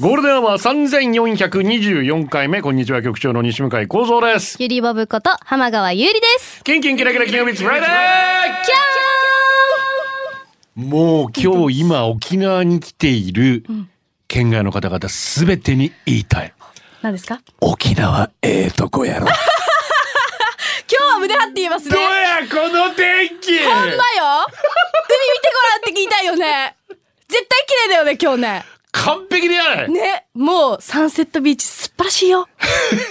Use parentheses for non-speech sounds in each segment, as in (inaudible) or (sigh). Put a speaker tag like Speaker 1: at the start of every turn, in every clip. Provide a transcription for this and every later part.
Speaker 1: ゴールデンアワー3424回目、こんにちは、局長の西向井幸三です。
Speaker 2: ゆりぼぶこと浜川ゆうりです。
Speaker 1: キンキンキラキラキングビッツフライデーもう今日今沖縄に来ている県外の方々すべてに言いたい。
Speaker 2: 何ですか
Speaker 1: 沖縄ええとこやろ。
Speaker 2: 今日は胸張って言いますね。
Speaker 1: どうやこの天気
Speaker 2: 海見てごらんって聞いたいよね。絶対綺麗だよね、今日ね。
Speaker 1: 完璧でやない、
Speaker 2: ね、もうサンセットビーチ素晴らしいよ。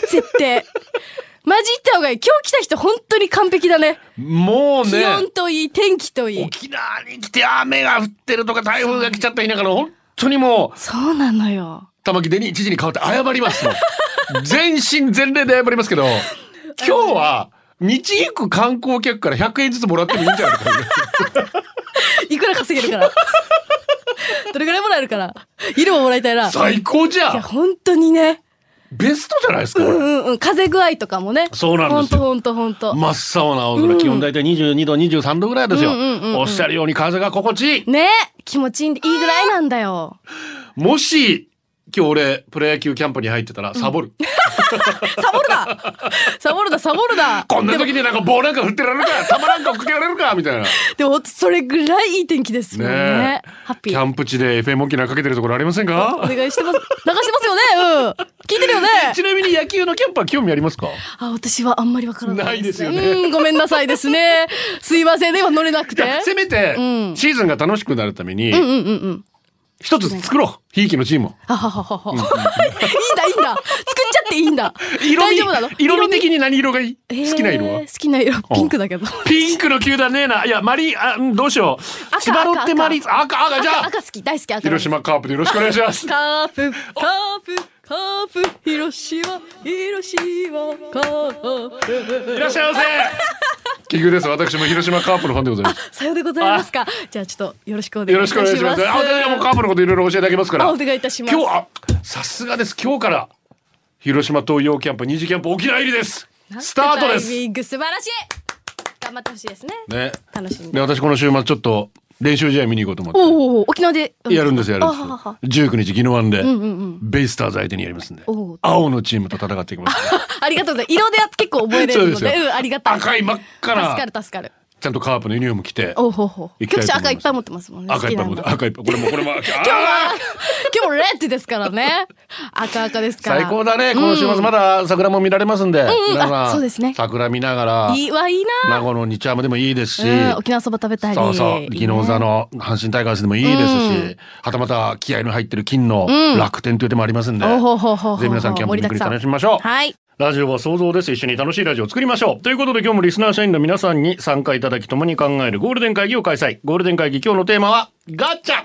Speaker 2: 絶対。(laughs) マジ行った方がいい。今日来た人本当に完璧だね。
Speaker 1: もうね
Speaker 2: 気温といい、天気といい。
Speaker 1: 沖縄に来て雨が降ってるとか台風が来ちゃった言いながら本当にもう
Speaker 2: そうなのよ。
Speaker 1: 玉木でに知事に代わって謝りますもん (laughs) 全身全霊で謝りますけど今日は道行く観光客から100円ずつもらってもいいんじゃないか (laughs)
Speaker 2: いくら稼げるから。(laughs) どれぐらいもらえるから。色ももらいたいな。い
Speaker 1: 最高じゃ
Speaker 2: や、
Speaker 1: ん
Speaker 2: 本当にね。
Speaker 1: ベストじゃないですかこれ
Speaker 2: うんうん。風具合とかもね。
Speaker 1: そうなんですよ
Speaker 2: ほんとほんとほんと。
Speaker 1: 真っ青な青空、気温大体22度23度ぐらいですよ、
Speaker 2: うんうんうんうん
Speaker 1: おっしゃるように風が心地いい
Speaker 2: ね気持ちいいんでいいぐらいなんだよ。
Speaker 1: もし今日俺プロ野球キャンプに入ってたらサボる、(laughs)
Speaker 2: サボるだサボるだサボるだ
Speaker 1: こんな時になんか棒なんか振ってられるか球なんか送ってられるかみたいな
Speaker 2: でもそれぐらいいい天気ですもんね。
Speaker 1: ねえ
Speaker 2: ハッピー。
Speaker 1: キャンプ地で FM 沖縄かけてるところありません
Speaker 2: お
Speaker 1: か
Speaker 2: 願いしてます。流してますよねうん。聞いてるよね
Speaker 1: ちなみに野球のキャンプは興味ありますか？
Speaker 2: あ、私はあんまりわからない
Speaker 1: ないですよね
Speaker 2: うん、ごめんなさいですね。すいませんね、今乗れなくて。
Speaker 1: せめて
Speaker 2: うん
Speaker 1: シーズンが楽しくなるために
Speaker 2: うんうんうんうん。
Speaker 1: 一つ作ろう。ひいきのチームを。
Speaker 2: いいんだ、いいんだ。作っちゃっていいんだ。
Speaker 1: 色味色味的に何色がいい？
Speaker 2: えー
Speaker 1: 好きな色は？
Speaker 2: 好きな色、ピンクだけど。
Speaker 1: ピンクの球団ねえな。いやマリあうんどうしよう。
Speaker 2: 赤
Speaker 1: 千葉ロッテマリ赤赤。じゃ
Speaker 2: 赤好き、大好き赤。
Speaker 1: 広島カープでよろしくお願いします。
Speaker 2: カープ、カープ、カープ、広島、広島、カープ。
Speaker 1: いらっしゃいませ奇遇です私も広島カープのファンでございます
Speaker 2: さようでございますか。じゃあちょっとよろしくお願いい
Speaker 1: よ
Speaker 2: たします。
Speaker 1: ろしくお願いしますあ私はもうカープのこといろいろ教えてあげますから
Speaker 2: あお願いいたします
Speaker 1: 今日あさすがです今日から広島東洋キャンプ二次キャンプ沖縄入りですスタートです
Speaker 2: 素晴らしい。頑張ってほしいですね。
Speaker 1: ね
Speaker 2: 楽しんで。
Speaker 1: で私この週末ちょっと練習試合見に行こうと思って。
Speaker 2: 沖縄で？
Speaker 1: やるんですやるんです19日宜野湾で、ベイスターズ相手にやりますんで。青のチームと戦っていきます。(laughs)
Speaker 2: ありがとうございます。色で結構覚えれるので、(laughs)
Speaker 1: そうですよ。
Speaker 2: うん、ありがたい。
Speaker 1: 赤い真っ赤な。
Speaker 2: 助かる助かる。
Speaker 1: ちゃんとカープのユニフォーム着て
Speaker 2: おうほうほ局長赤いっぱい持ってますもんね。
Speaker 1: 赤いっぱい持って赤いっぱいこれもこれも今日
Speaker 2: は、今日もレッドですからね。(laughs) 赤赤ですから。
Speaker 1: 最高だねこの週末まだ桜も見られますんで、
Speaker 2: うんそうですね
Speaker 1: 桜見ながら
Speaker 2: いいわ、いいな。
Speaker 1: 名護の日ハムでもいいですし、
Speaker 2: うん、沖縄そば食べたり。
Speaker 1: そうそう昨日座の阪神タイガースでもいいですし、はたまた気合の入ってる金の楽天という手もありますんで、ぜひ皆さんキャンプに来り楽しみましょう。
Speaker 2: はい。
Speaker 1: ラジオは想像です。一緒に楽しいラジオを作りましょう。ということで今日もリスナー社員の皆さんに参加いただき共に考えるゴールデン会議を開催。ゴールデン会議今日のテーマはガチャ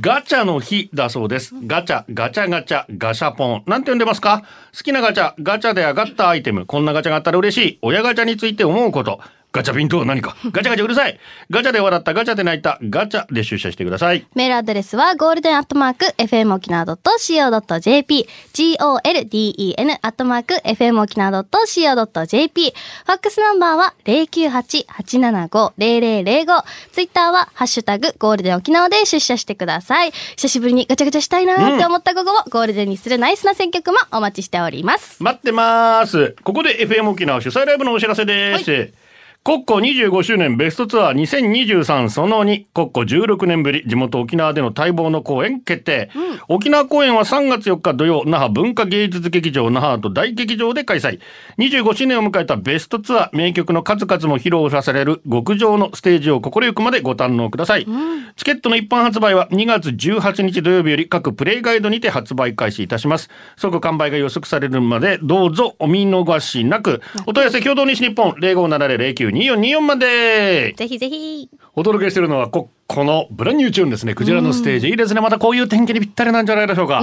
Speaker 1: ガチャの日だそうです。ガチャ、ガチャガチャ、ガシャポン。なんて呼んでますか？好きなガチャ、ガチャで上がったアイテム。こんなガチャがあったら嬉しい。親ガチャについて思うこと。ガチャピンとは何かガチャガチャうるさいガチャで笑った、ガチャで泣いた、ガチャで出社してください。
Speaker 2: メールアドレスはゴールデンアットマーク FM 沖縄 .co.jp golden アットマーク FM 沖縄 .co.jp ファックスナンバーは098-875-0005ツイッターはハッシュタグゴールデン沖縄で出社してください。久しぶりにガチャガチャしたいなーって思った午後をゴールデンにするナイスな選曲もお待ちしております。
Speaker 1: 待ってます。ここで FM 沖縄主催ライブのお知らせです。国庫25周年ベストツアー2023その2国庫16年ぶり。地元沖縄での待望の公演決定、沖縄公演は3月4日土曜那覇文化芸術劇場那覇と大劇場で開催。25周年を迎えたベストツアー。名曲の数々も披露される。極上のステージを心ゆくまでご堪能ください、チケットの一般発売は2月18日土曜日より各プレイガイドにて発売開始いたします。即完売が予測されるまでどうぞお見逃しなく。お問い合わせ共同西日本057009 0424まで。
Speaker 2: ぜひぜひ。
Speaker 1: お届けしてるのはここのブランニューチューンですね。クジラのステージ、いいですね。またこういう天気にぴったりなんじゃないでしょうか、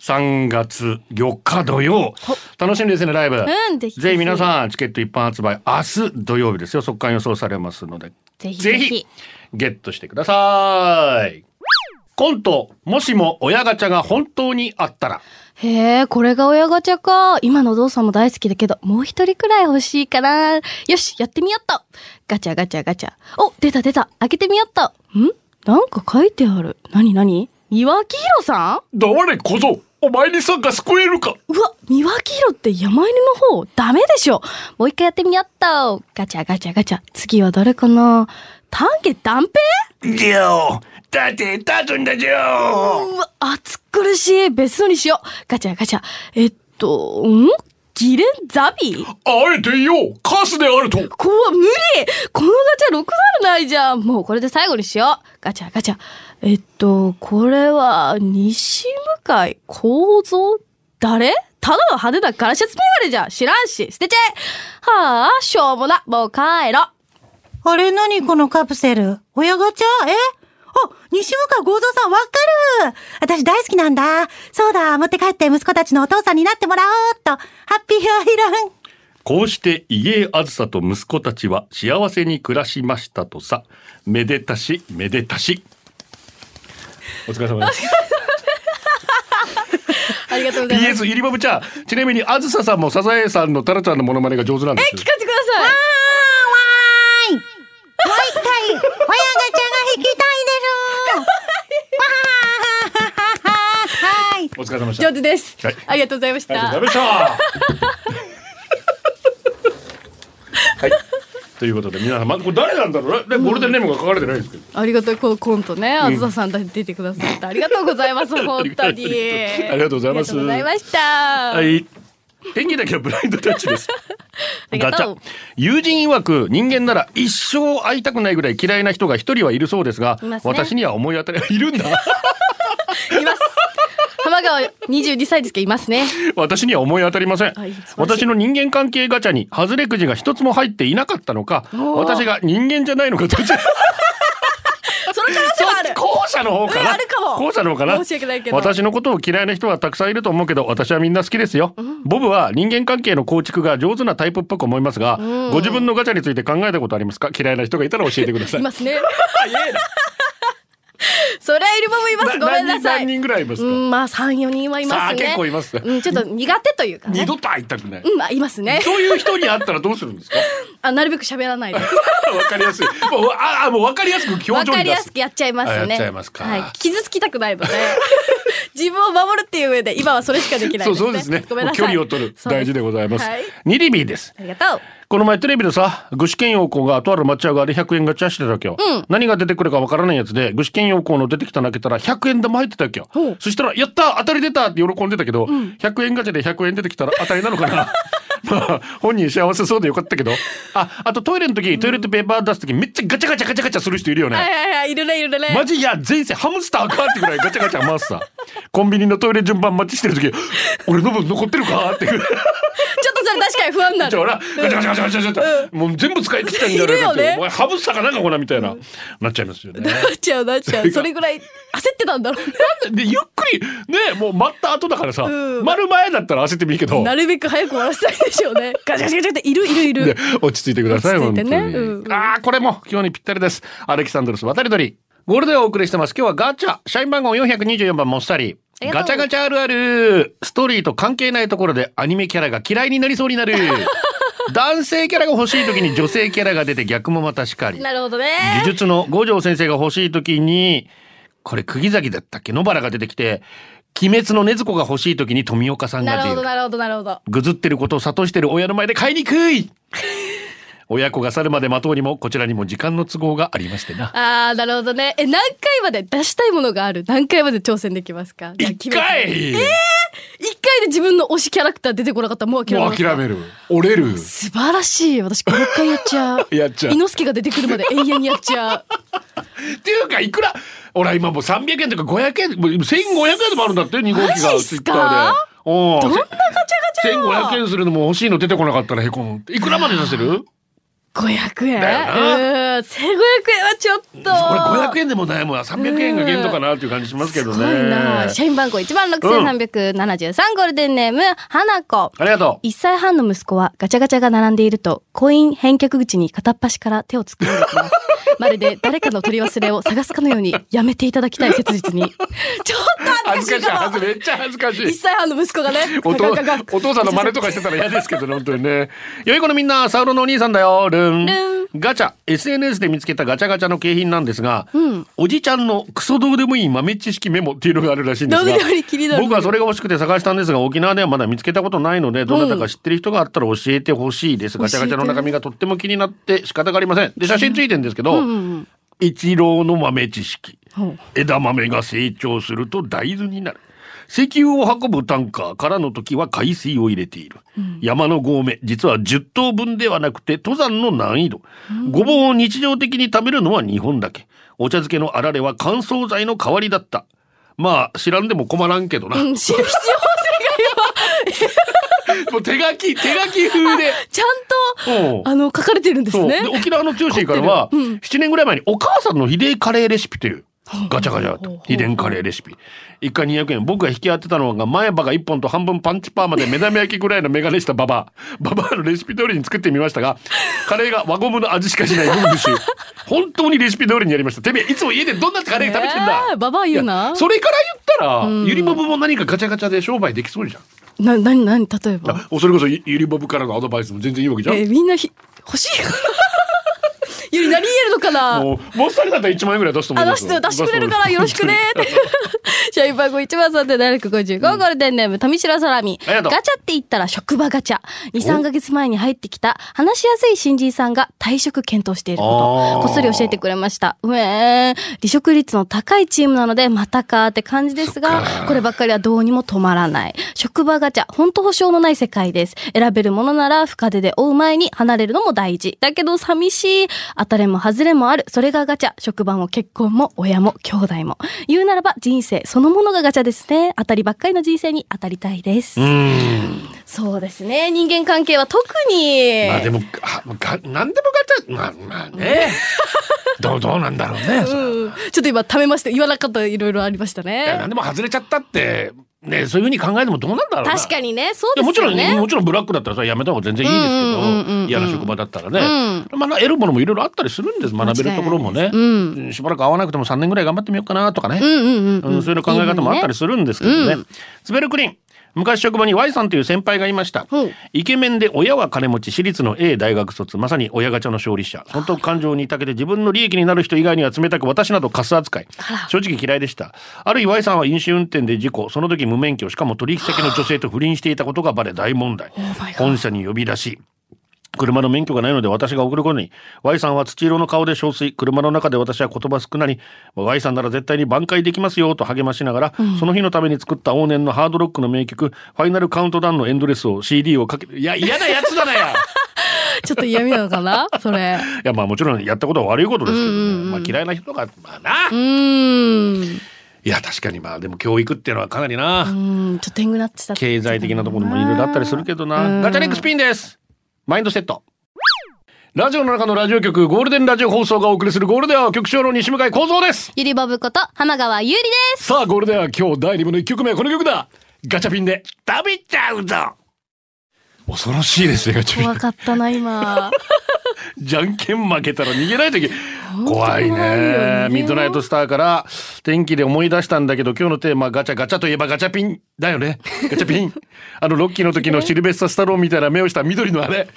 Speaker 1: 3月4日土曜。楽しみですねライブ、
Speaker 2: うんぜひぜひ。
Speaker 1: ぜひ皆さんチケット一般発売。明日土曜日ですよ。速乾予想されますので。
Speaker 2: ぜひぜひ。
Speaker 1: ゲットしてください。コントもしも親ガチャが本当にあったら
Speaker 2: へえ、これが親ガチャか。今のお父さんも大好きだけど、もう一人くらい欲しいかな。よし、やってみよっと。ガチャガチャガチャ。お、出た出た。開けてみよっと。ん？なんか書いてある。なになに三輪明宏さん？
Speaker 1: 誰小僧お前にさんが救えるか
Speaker 2: うわ、三輪明宏って山犬の方？ダメでしょ。もう一回やってみよっと。ガチャガチャガチャ。次は誰かな？丹下断平？
Speaker 1: ジョーだって立つんだジョー
Speaker 2: うわ、暑苦しい。別荘にしよう。ガチャガチャ。えっと、ん？ギレンザビ
Speaker 1: あえてよ。カスであると。
Speaker 2: こわ、無理。このガチャ6なるないじゃん。もうこれで最後にしよう。ガチャガチャ。えっと、これは、西向井構造誰？ただの派手なガラシャツメガネじゃん。知らんし。捨てちゃえ。はあ、しょうもな。もう帰ろう。
Speaker 3: あれ？何？このカプセル？親ガチャ？え？あ、西向合蔵さんわかる私大好きなんだ。そうだ、持って帰って息子たちのお父さんになってもらおうっと。ハッピーアイロン。
Speaker 1: こうして家江あずさと息子たちは幸せに暮らしましたとさめでたしめでたしお疲れ様です
Speaker 2: ありがとうございます。
Speaker 1: PS ゆりばぶちゃんちなみにあずささんもサザエさんのタラちゃんのモノマネが上手なんです
Speaker 2: 聞かせてください
Speaker 3: 一回、親ガチャが引きたいでしょはい。
Speaker 1: お疲れ様でした。
Speaker 2: 上手です、
Speaker 1: はい。
Speaker 2: ありがとうございまし
Speaker 1: ありがと
Speaker 2: た
Speaker 1: うございました。(laughs) はい。ということで皆さんまこれ誰なんだろうね。ゴールデンネームが書かれてないんですけど。
Speaker 2: ありがとうこのコントね、あずささん出てくださって (laughs) ありがとうございます。本当に。
Speaker 1: ありがとうございます。
Speaker 2: ありがとうございました。
Speaker 1: はい。天気だけはブラインドタッチです。(laughs) ガチャ。友人曰く人間なら一生会いたくないぐらい嫌いな人が一人はいるそうですが、
Speaker 2: ね。
Speaker 1: 私には思い当たりいるんだ。
Speaker 2: います。浜川22歳ですけどいますね。
Speaker 1: 私には思い当たり (laughs) (laughs) ません。私の人間関係ガチャに外れくじが一つも入っていなかったのか私が人間じゃないのかど
Speaker 2: る
Speaker 1: 後者の方か
Speaker 2: うん
Speaker 1: な
Speaker 2: あるかも。
Speaker 1: 後者の方かな。
Speaker 2: 申し訳ないけど。
Speaker 1: 私のことを嫌いな人はたくさんいると思うけど私はみんな好きですよ、ボブは人間関係の構築が上手なタイプっぽく思いますが、ご自分のガチャについて考えたことありますか？嫌いな人がいたら教えてください。
Speaker 2: いますね。
Speaker 1: 早いな (laughs)
Speaker 2: そりゃいるももいます。ごめんなさい。
Speaker 1: 何人ぐらいいますか、
Speaker 2: うんまあ34人はいますね。
Speaker 1: 結構います。
Speaker 2: うんちょっと苦手というかね。
Speaker 1: 二度と会いたくない、
Speaker 2: うんまあいますね。
Speaker 1: そういう人に会ったらどうするんですか？(laughs)
Speaker 2: あなるべく喋らないで。(laughs)
Speaker 1: わかりやすい。もうああもうわかりやすく表情
Speaker 2: わかりやすくやっちゃいますね。
Speaker 1: あやっちゃいますか。
Speaker 2: はい。傷つきたくないので。自分を守るっていう上で、今はそれしかできないです、ね。
Speaker 1: そうそうですね。
Speaker 2: ごめんなさい。
Speaker 1: 距離を取る。大事でございます、
Speaker 2: はい。
Speaker 1: ニリビーです。
Speaker 2: ありがとう。
Speaker 1: この前テレビでさ具志堅用高がとある町屋側で100円ガチャしてたわけよ、何が出てくるかわからないやつで具志堅用高の出てきたの開けたら100円玉入ってたわけよ。
Speaker 2: ほう。
Speaker 1: そしたら「やった当たり出た!」って喜んでたけど、100円ガチャで100円出てきたら当たりなのかな。(laughs) まあ本人幸せそうでよかったけど。ああとトイレの時トイレットペーパー出す時めっちゃガチャガチャガチャガチャする人いるよね、
Speaker 2: はいはいはい。いるねいるね。
Speaker 1: マジいや前世ハムスターかってぐらいガチャガチャ回すさ。コンビニのトイレ順番待ちしてる時俺の分残ってるかっていう (laughs)
Speaker 2: 確かに不安になる。
Speaker 1: らガチャガチャガチャガチャガチャもう全部使い切ったんじゃないかってお前ハムスターかなんかこなみたいな。なっちゃいますよね。
Speaker 2: なっちゃうなっちゃう。それぐらい焦ってたんだろう。
Speaker 1: でゆっくりねもう待った後だからさ
Speaker 2: うん。
Speaker 1: 待る前だったら焦ってもいいけど。
Speaker 2: ね。なるべく早く終わらせたいでしょうね。ガチャガチャガチャっているいるい
Speaker 1: で
Speaker 2: る。
Speaker 1: 落ち着いてください
Speaker 2: 落ち着い
Speaker 1: ああこれも今日にぴったりです。アレキサンドロス渡り鳥。ゴールデンをお送りしてます。今日はガチャ。社員番号424番モッサリ
Speaker 2: あり
Speaker 1: ガチャガチャあるある。ストーリーと関係ないところでアニメキャラが嫌いになりそうになる。(laughs) 男性キャラが欲しい時に女性キャラが出て逆もまたしかり。
Speaker 2: なるほどね。
Speaker 1: 呪術の五条先生が欲しい時にこれ釘崎だったっけ？野原が出てきて鬼滅の禰豆子が欲しい時に富岡さん
Speaker 2: な
Speaker 1: が出る。
Speaker 2: るほどなるほどなるほど。
Speaker 1: ぐずってることを諭してる親の前で買いにくい親子が去るまで待とうにもこちらにも時間の都合がありましてな。
Speaker 2: ああ、なるほどね。え、何回まで出したいものがある？何回まで挑戦できますか？
Speaker 1: 一回！
Speaker 2: 決めて一回で自分の推しキャラクター出てこなかったらもう諦め
Speaker 1: もう
Speaker 2: ます
Speaker 1: 諦める。折れる。
Speaker 2: 素晴らしい。私5、6回やっちゃう。(laughs)
Speaker 1: やっちゃう。
Speaker 2: 伊之助が出てくるまで永遠にやっちゃう。
Speaker 1: っていうかいくら？俺は今もう300円とか500円もう1500円でもあるんだって2号機がツイッターで。お
Speaker 2: どんなガチャガチャなの
Speaker 1: 1500円するのも欲しいの出てこなかったらへこむ。いくらまで出せる？
Speaker 2: 1500円
Speaker 1: だよな。
Speaker 2: うん。1500円はちょっと。
Speaker 1: これ500円でもないもん300円が限度かなっていう感じしますけど
Speaker 2: す。ごいな
Speaker 1: ね
Speaker 2: 社員番号1万6373ゴールデンネーム花子。
Speaker 1: ありがとう。
Speaker 2: 1歳半の息子はガチャガチャが並んでいるとコイン返却口に片っ端から手を突っ込んできます。(laughs) まるで誰かの取り忘れを探すかのようにやめていただきたい切実に。(laughs) ちょっと恥ずかしいか
Speaker 1: めっちゃ恥ずかしい。
Speaker 2: 1歳半の息子がね
Speaker 1: お父さんの真似とかしてたら嫌ですけどね本当にね。良い子のみんなサウロのお兄さんだよ。ルン
Speaker 2: ルン。
Speaker 1: ガチャ。SNS で見つけたガチャガチャの景品なんですが、おじちゃんのクソどうでもいい豆知識メモっていうのがあるらしいんですが僕はそれが欲しくて探したんですが沖縄ではまだ見つけたことないのでどなたか知ってる人があったら教えてほしいです、ガチャガチャの中身がとっても気になって仕方がありません。で写真ついてるんですけど、一郎の豆知識。枝豆が成長すると大豆になる石油を運ぶタンカーからの時は海水を入れている、山の合目実は10頭分ではなくて登山の難易度、ごぼうを日常的に食べるのは日本だけ。お茶漬けのあられは乾燥剤の代わりだった。まあ知らんでも困らんけどな、
Speaker 2: うん知る必要 (laughs)
Speaker 1: もう手書き手書き風で。(laughs)
Speaker 2: ちゃん
Speaker 1: うん。
Speaker 2: とあの書かれてるんですね。
Speaker 1: で沖縄の中心からは、7年ぐらい前にお母さんの秘伝カレーレシピという (laughs) ガチャガチャ。だと秘伝カレーレシピ。一回200円。僕が引き当てたのが前歯が1本と半分パンチパーマで目玉焼きぐらいの眼鏡したババア。(laughs) ババアのレシピ通りに作ってみましたが (laughs) カレーが輪ゴムの味しかしないムングシュ本当にレシピ通りにやりました。てめえいつも家でどんなカレー食べてんだ、
Speaker 2: えーババア言うな。
Speaker 1: それから言ったら、ゆりボブも何かガチャガチャで商売できそうじゃん。
Speaker 2: な、なになに例えば？
Speaker 1: あそれこそゆゆりボブからのアドバイスも全然いいわけじゃん、
Speaker 2: えーみんなひ欲しいゆり何言えるのかな？
Speaker 1: もうもっさったら1万円ぐらい出すと思います
Speaker 2: して、出してくれるからよろしくね。(laughs) 社員番号1番3755、ゴールデンネーム、富城サラミ。
Speaker 1: ありがとう
Speaker 2: ガチャって言ったら職場ガチャ。2、3ヶ月前に入ってきた、話しやすい新人さんが退職検討していること、こっそり教えてくれました。うえー、離職率の高いチームなので、またかって感じですが、こればっかりはどうにも止まらない。職場ガチャ、本当保証のない世界です。選べるものなら深手で追う前に離れるのも大事。だけど寂しい。当たれも外れもある。それがガチャ。職場も結婚も親も兄弟も。言うならば人生そのものがガチャですね。当たりばっかりの人生に当たりたいです。そうですね。人間関係は特に。
Speaker 1: まあでも、あが何でもガチャ、まあまあね。(laughs) どう、どうなんだろうね。
Speaker 2: うんちょっと今ためました。言わなかったいろいろありました
Speaker 1: いや
Speaker 2: ね
Speaker 1: 何。でも外れちゃったって、ね、そういうふうに考えてもどうなんだろうな。
Speaker 2: 確かにね。そう
Speaker 1: いやもちろん、
Speaker 2: ですよね。
Speaker 1: もちろんブラックだったらさ、やめた方が全然いいです
Speaker 2: うんうんうんうんうん
Speaker 1: けど、嫌な職場だったらね。まあ、得るものもいろいろあったりするんです。学べるところもね。
Speaker 2: 間
Speaker 1: しばらく会わなくても3年ぐらい頑張ってみようかなとかね。
Speaker 2: うんうんうんうん。
Speaker 1: うん、そういう考え方もあったりするんですけどね。
Speaker 2: うん
Speaker 1: スベルクリン。昔職場に Y さんという先輩がいました
Speaker 2: ほう。
Speaker 1: イケメンで親は金持ち、私立の A 大学卒、まさに親ガチャの勝利者。損得感情に長けて自分の利益になる人以外には冷たく私などカス扱い。正直嫌いでした。ある日 Y さんは飲酒運転で事故、その時無免許、しかも取引先の女性と不倫していたことがバレ大問題。本社に呼び出し、車の免許がないので私が送ることに Y さんは土色の顔で憔悴車の中で私は言葉少なに Y さんなら絶対に挽回できますよと励ましながら、その日のために作った往年のハードロックの名曲「ファイナルカウントダウン」のエンドレスを CD をかけていや嫌なやつだなや
Speaker 2: ちょっと嫌味なのかな？それ。
Speaker 1: いやまあもちろんやったことは悪いことですけどね、
Speaker 2: うんうんうん
Speaker 1: まあ、嫌いな人がまあな、
Speaker 2: うーん。
Speaker 1: いや確かにまあでも教育っていうのはかなりな、
Speaker 2: うん。ちょっと天狗なってた。
Speaker 1: 経済的なところもいろいろあったりするけどな。ガチャネックスピンです。マインドセット。ラジオの中のラジオ局、ゴールデンラジオ放送がお送りするゴールデンは局長の西向井幸三です。
Speaker 2: ゆりぼぶこと浜川ゆりです。
Speaker 1: さあ、ゴールデンは今日第2部の1曲目はこの曲だ。ガチャピンで食べちゃうぞ。恐ろしいですね、
Speaker 2: 怖。かったな、今。(laughs)
Speaker 1: じゃんけん負けたら逃げないといけ怖いね。
Speaker 2: ね。
Speaker 1: ミッドナイトスターから天気で思い出したんだけど今日のテーマガチャガチャといえばガチャピン。だよね。ガチャピン。(laughs) あのロッキーの時のシルベスタ・スタローンみたいな目をした緑のあれ。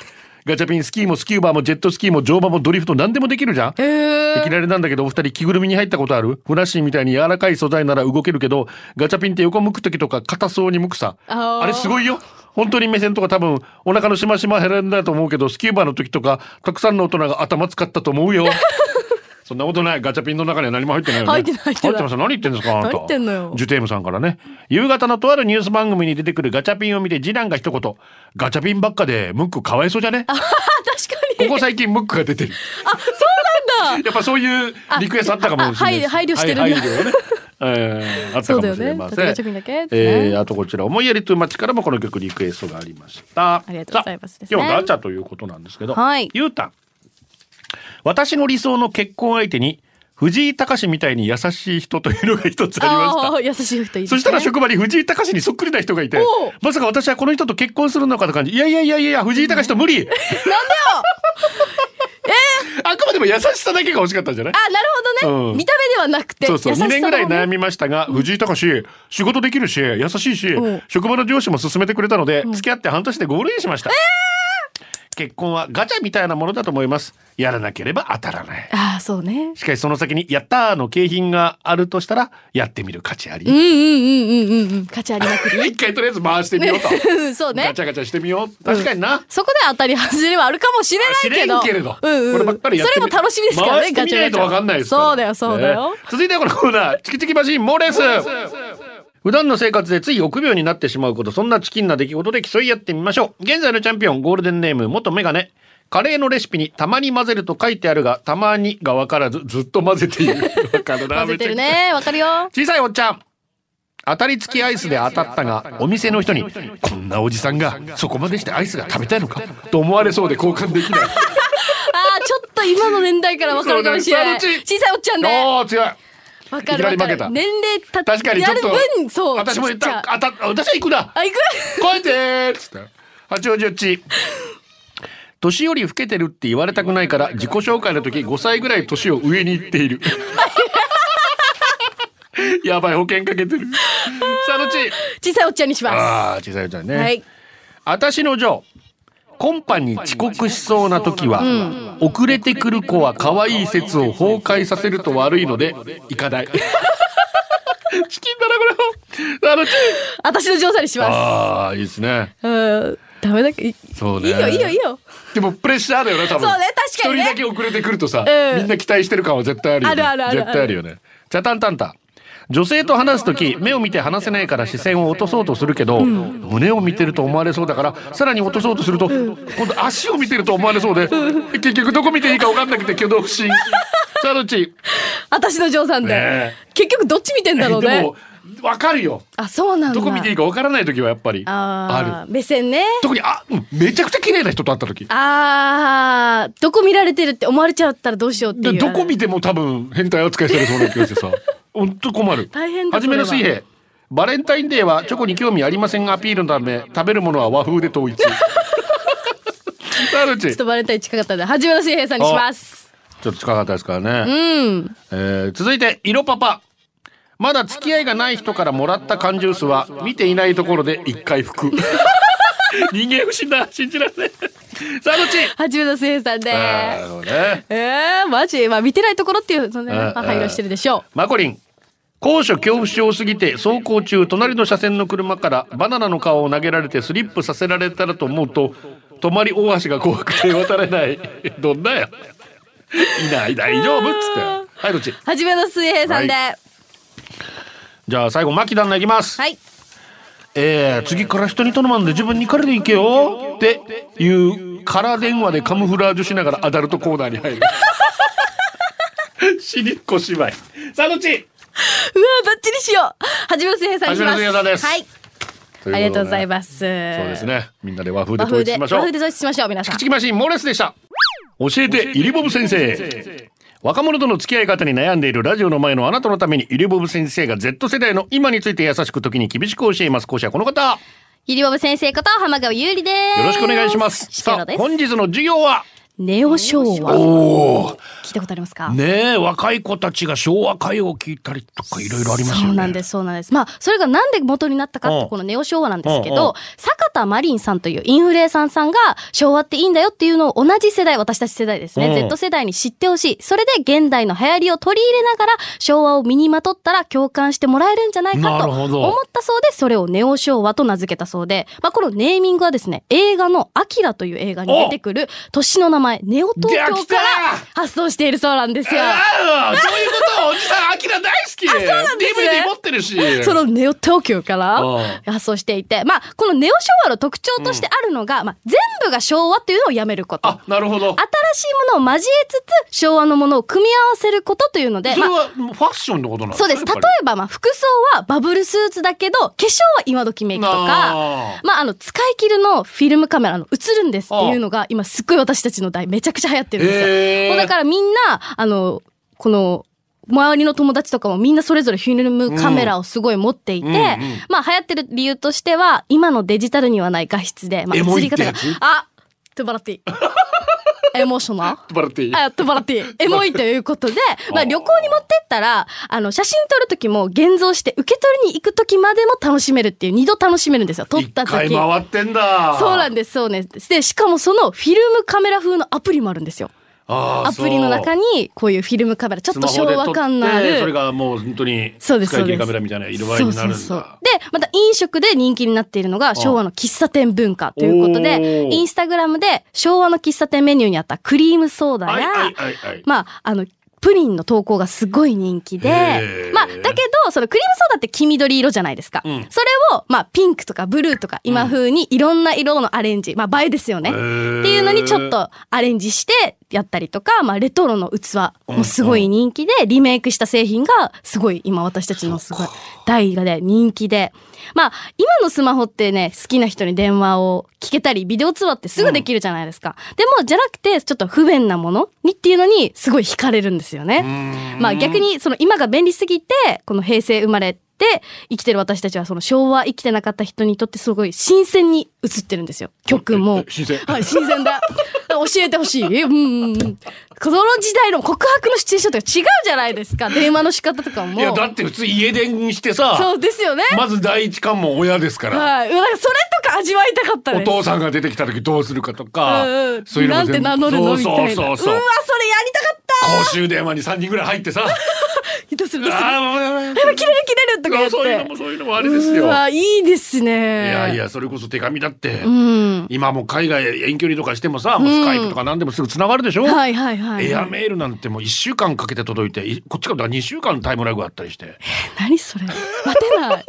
Speaker 1: ガチャピンスキーもスキューバーもジェットスキーも乗馬もドリフト何でもできるじゃん。
Speaker 2: へー。
Speaker 1: いきなりなんだけどお二人着ぐるみに入ったことある？フラッシーみたいに柔らかい素材なら動けるけどガチャピンって横向く時とか硬そうに向くさ。
Speaker 2: あ
Speaker 1: れすごいよ本当に目線とか多分お腹のしましま減るんだと思うけどスキューバーの時とかたくさんの大人が頭使ったと思うよ。(laughs) そんなことない。ガチャピンの中には何も入ってないよね。
Speaker 2: 入ってない入って
Speaker 1: ます何言ってんですかあなた。
Speaker 2: 何言ってんのよ。
Speaker 1: ジュテームさんからね。夕方のとあるニュース番組に出てくるガチャピンを見て次男が一言ガチャピンばっかでムックかわいそうじゃね？
Speaker 2: 確かに。
Speaker 1: ここ最近ムックが出てる。
Speaker 2: そうなんだ。(laughs)
Speaker 1: やっぱそういうリクエストあったかもしれない。
Speaker 2: 配慮してるんだ。
Speaker 1: ね。えーあったかもしれません。
Speaker 2: ね。
Speaker 1: えーあとこちら思いやりという街からもこの曲リクエストがありました。あ
Speaker 2: りがとうございますね。
Speaker 1: 今日ガチャということなんですけど、
Speaker 2: はい。
Speaker 1: ゆうたん。私の理想の結婚相手に藤井隆みたいに優しい人というのが一つありました。
Speaker 2: 優しい人いいね。
Speaker 1: そしたら職場に藤井隆にそっくりな人がいてまさか私はこの人と結婚するのかと感じ、いやいやいやいや、藤井隆と無理。(laughs) なんでよ (laughs) あくまでも優しさだけが欲しかったんじゃない？
Speaker 2: あ、なるほどね。
Speaker 1: うん。
Speaker 2: 見た目ではなくて、
Speaker 1: そうそう、2
Speaker 2: 優しさの
Speaker 1: 年ぐらい悩みましたが、藤井隆仕事できるし、優しいし
Speaker 2: うん、
Speaker 1: 職場の上司も勧めてくれたので、付き合って半年でゴールインしました。結婚はガチャみたいなものだと思います。やらなければ当たらない。
Speaker 2: ああ、そうね。
Speaker 1: しかしその先に、やったーの景品があるとしたら、やってみる価値あり。
Speaker 2: うんうんうんうんうんうん。価値ありまくり。(laughs)
Speaker 1: 一回とりあえず回してみようと。
Speaker 2: う (laughs) んそうね
Speaker 1: ガ。チャガチャしてみよう。確かにな。
Speaker 2: そこで当たり外れはあるかもしれないけど。
Speaker 1: 知れんけれど。
Speaker 2: うんうん。
Speaker 1: こればっかりやってみ
Speaker 2: それも楽しみですからね、
Speaker 1: 回してみないとわかんないですから
Speaker 2: そうだよ、そうだよ。
Speaker 1: ね続いてはこのコーナー、チキチキマシンモーレース。普段の生活でつい臆病になってしまうこと、そんなチキンな出来事で競い合ってみましょう。現在のチャンピオン、ゴールデンネーム、元メガネ。カレーのレシピにたまに混ぜると書いてあるが、たまにが分からず、ずっと混ぜている。(laughs) わかるな、
Speaker 2: 混ぜてるね。わかるよ。
Speaker 1: 小さいおっちゃん。当たり付きアイスで当たったが、お店の人に、こんなおじさんがそこまでしてアイスが食べたいのかと思われそうで交換できない。(laughs)
Speaker 2: ああ、ちょっと今の年代からわかるかもしれない。小さいおっちゃんで。
Speaker 1: おー、強い。
Speaker 2: わかるわかる。年齢た
Speaker 1: 確かにちょっと
Speaker 2: やる分、そう。
Speaker 1: 私も言った。あ。た私は行くな。
Speaker 2: あ、行く。
Speaker 1: 超えてー。っつって。八王子っち。年より老けてるって言われたくないから (laughs) 自己紹介の時5歳ぐらい年を上に行っている。(laughs) やばい保険かけてる。さあどっち？
Speaker 2: 小さいおっちゃんにしま
Speaker 1: ああ小さいちゃんね、
Speaker 2: す。はい。
Speaker 1: 私のジョーコンパに遅刻しそうな時は、遅れてくる子は可愛い説を崩壊させると悪いので行かない。(laughs) チキンだなこれさあどっち
Speaker 2: 私の上手にしま
Speaker 1: ああいいですね。
Speaker 2: す。うん。ダメだけ
Speaker 1: そうね。
Speaker 2: いいよ、いいよ、いいよ。
Speaker 1: でもプレッシャーだよね多分。
Speaker 2: そうね確かにね。
Speaker 1: 一人だけ遅れてくるとさ、
Speaker 2: うん。
Speaker 1: みんな期待してる感は絶対あるよね。
Speaker 2: あるあるある
Speaker 1: 絶対あるよね。チャタンタンタ女性と話す時目を見て話せないから視線を落とそうとするけど、胸を見てると思われそうだからさらに落とそうとすると、今度足を見てると思われそうで、(laughs) 結局どこ見ていいか分かんなくて挙動不審。(laughs) さあどっち？
Speaker 2: 私の上手で、
Speaker 1: ね
Speaker 2: 結局どっち見てんだろうね。
Speaker 1: でも。分かるよ。
Speaker 2: あ、そうなんだ。
Speaker 1: どこ見ていいか分からない時はやっぱりある。
Speaker 2: 目線ね。
Speaker 1: 特にあ、うんめちゃくちゃ綺麗な人と会った時。
Speaker 2: ああ、どこ見られてるって思われちゃったらどうしようって
Speaker 1: どこ見ても多分変態扱いされそうな気がしてさほんと困る。
Speaker 2: 大変だ
Speaker 1: は。じめの水平バレンタインデーはチョコに興味ありませんがアピールのため食べるものは和風で統一。(laughs) ちち
Speaker 2: ちょっとバレンタイン近かったんで、はじめの水平さんにします。
Speaker 1: ょっと近かったですからね、
Speaker 2: うん。
Speaker 1: えー続いて色パパ。まだ付き合いがない人からもらった缶ジュースは見ていないところで一回拭く (laughs) 人間不信だ信じられない。さあどっち？
Speaker 2: はじめの水平さんで。
Speaker 1: あー
Speaker 2: えー、マジまあ見てないところっていう、そ
Speaker 1: ん
Speaker 2: まあ配慮してるでしょ
Speaker 1: マコリン高所恐怖症すぎて走行中隣の車線の車からバナナの皮を投げられてスリップさせられたらと思うと止まり大橋が怖くて渡れない。(laughs) どんなや。いない大丈夫っつって。はいどっち？
Speaker 2: う。はじめの水平さんで。
Speaker 1: は
Speaker 2: はい。
Speaker 1: じゃあ最後牧旦那いきますえー、次から人に頼まんで自分に彼で行けよっていう空電話でカムフラージュしながらアダルトコーナーに入る (laughs) しりっこ芝居さあどっち？
Speaker 2: うわ、どっちにしよう。はじめの水平さんにします。
Speaker 1: はじめさんです
Speaker 2: はい。ありがとうございます。そう
Speaker 1: です。ね。みんなで和風で
Speaker 2: 和風で、
Speaker 1: 統一しましょう
Speaker 2: 和風。で統一しましょう、皆さん
Speaker 1: チ。キチキマシンモーレスでした。教えてイリボブ先生。若者との付き合い方に悩んでいるラジオの前のあなたのためにイリボブ先生が Z 世代の今について優しく時に厳しく教えます。講師はこの方。よ
Speaker 2: ゆりぼぶ先生こと浜川ゆうりです。
Speaker 1: ろしくお願いします。さあ。本日の授業は
Speaker 2: ネオ昭和。
Speaker 1: おお。
Speaker 2: 聞いたことありますか？
Speaker 1: ねえ、若い子たちが昭和歌謡を聞いたりとかいろいろありますよね。
Speaker 2: そうなんです、そうなんです。まあ、それがなんで元になったかって、
Speaker 1: うん
Speaker 2: このネオ昭和なんですけど、坂田マリンさんというインフレーサーさんが昭和っていいんだよっていうのを同じ世代、私たち世代ですね、
Speaker 1: うん
Speaker 2: Z 世代に知ってほしい。それで現代の流行りを取り入れながら昭和を身にまとったら共感してもらえるんじゃないかと思ったそうで、それをネオ昭和と名付けたそうで、まあ、このネーミングはですね、映画のアキラという映画に出てくる年の名前、ネオ東京から発想しているそうなんですよ。
Speaker 1: ああ、そういうこと？はおじさん、アキラ大好き。(laughs) あ、そう
Speaker 2: なんですね
Speaker 1: 持ってるし。
Speaker 2: そのネオ東京から
Speaker 1: うん
Speaker 2: 発想していて、まあ、このネオ昭和の特徴としてあるのが、まあ、全部が昭和っていうのをやめること。
Speaker 1: あ、なるほど。
Speaker 2: 新しいものを交えつつ、昭和のものを組み合わせることというので、
Speaker 1: それ
Speaker 2: まあ
Speaker 1: はファッションのことなんですか？
Speaker 2: そうです。例えば、まあ、服装はバブルスーツだけど、化粧は今時メイクとか、まあ、あの、使い切るのフィルムカメラの映るんですっていうのが、今すっごい私たちの代めちゃくちゃ流行ってるんですよ。
Speaker 1: へー
Speaker 2: だからみんな、あの、この、周りの友達とかもみんなそれぞれフィルムカメラをすごい持っていて、
Speaker 1: うんうん
Speaker 2: まあ流行ってる理由としては、今のデジタルにはない画質で、まあ映り方があトゥバラティ。エモーショナル？
Speaker 1: バラティ
Speaker 2: あ、トバラティ。エモいということで、まあ旅行に持ってったら、あの、写真撮るときも現像して受け取りに行くときまでも楽しめるっていう、二度楽しめるんですよ。撮ったと
Speaker 1: 一回
Speaker 2: き。
Speaker 1: 回ってんだ。
Speaker 2: そうなんです、そうなんです。で、しかもそのフィルムカメラ風のアプリもあるんですよ。アプリの中にこういうフィルムカメラ、ちょっと昭和感のある。
Speaker 1: それがもう本当に
Speaker 2: そうです
Speaker 1: 使い切りカメラみたいな色合いになるんだ。
Speaker 2: そうそうそうで、また飲食で人気になっているのが昭和の喫茶店文化ということ
Speaker 1: お
Speaker 2: で、
Speaker 1: ー
Speaker 2: インスタグラムで昭和の喫茶店メニューにあったクリームソーダや、
Speaker 1: はいはいはいはい。
Speaker 2: まあ、あの、プリンの投稿がすごい人気でまあ、だけど、そのクリームソーダって黄緑色じゃないですか。
Speaker 1: うん
Speaker 2: それを、まあ、ピンクとかブルーとか今風にいろんな色のアレンジ、まあ、映えですよね。っていうのにちょっとアレンジしてやったりとか、まあ、レトロの器もすごい人気で、リメイクした製品がすごい今私たちのすごい大河で人気で。まあ、今のスマホってね、好きな人に電話を聞けたり、ビデオ通話ってすぐできるじゃないですか。でも、じゃなくて、ちょっと不便なものにっていうのにすごい惹かれるんですよね。まあ逆に、その今が便利すぎて、この平成生まれて生きてる私たちはその昭和生きてなかった人にとってすごい新鮮に映ってるんですよ。曲も。
Speaker 1: 新鮮
Speaker 2: はい、新鮮だ。(laughs) 教えてほしい。うんうんうん。この時代の告白のシチュエーションとか違うじゃないですか。(laughs) 電話の仕方とかも。
Speaker 1: いやだって普通家電にしてさ
Speaker 2: そうですよね。
Speaker 1: まず第一関門親ですから。
Speaker 2: はい。なんかそれとか味わいたかったです。
Speaker 1: お父さんが出てきた時どうするかとか、
Speaker 2: うんうん
Speaker 1: そういうの
Speaker 2: なんて名乗るのみたいな。
Speaker 1: そうそうそうそう
Speaker 2: わ、それやりたかった
Speaker 1: 公衆電話に3人ぐらい入ってさ
Speaker 2: どうする
Speaker 1: ああ
Speaker 2: 切れる切れるとか言って。
Speaker 1: そういうのもそういうのもあれですよ
Speaker 2: いいですね。
Speaker 1: いやいやそれこそ手紙だって、
Speaker 2: うん。
Speaker 1: 今もう海外遠距離とかしてもさ、もうスカイプとか何でもすぐ繋がるでしょ、
Speaker 2: はいはいはい。
Speaker 1: エアメールなんてもう1週間かけて届いていこっちから2週間のタイムラグがあったりして
Speaker 2: 何それ？待てない。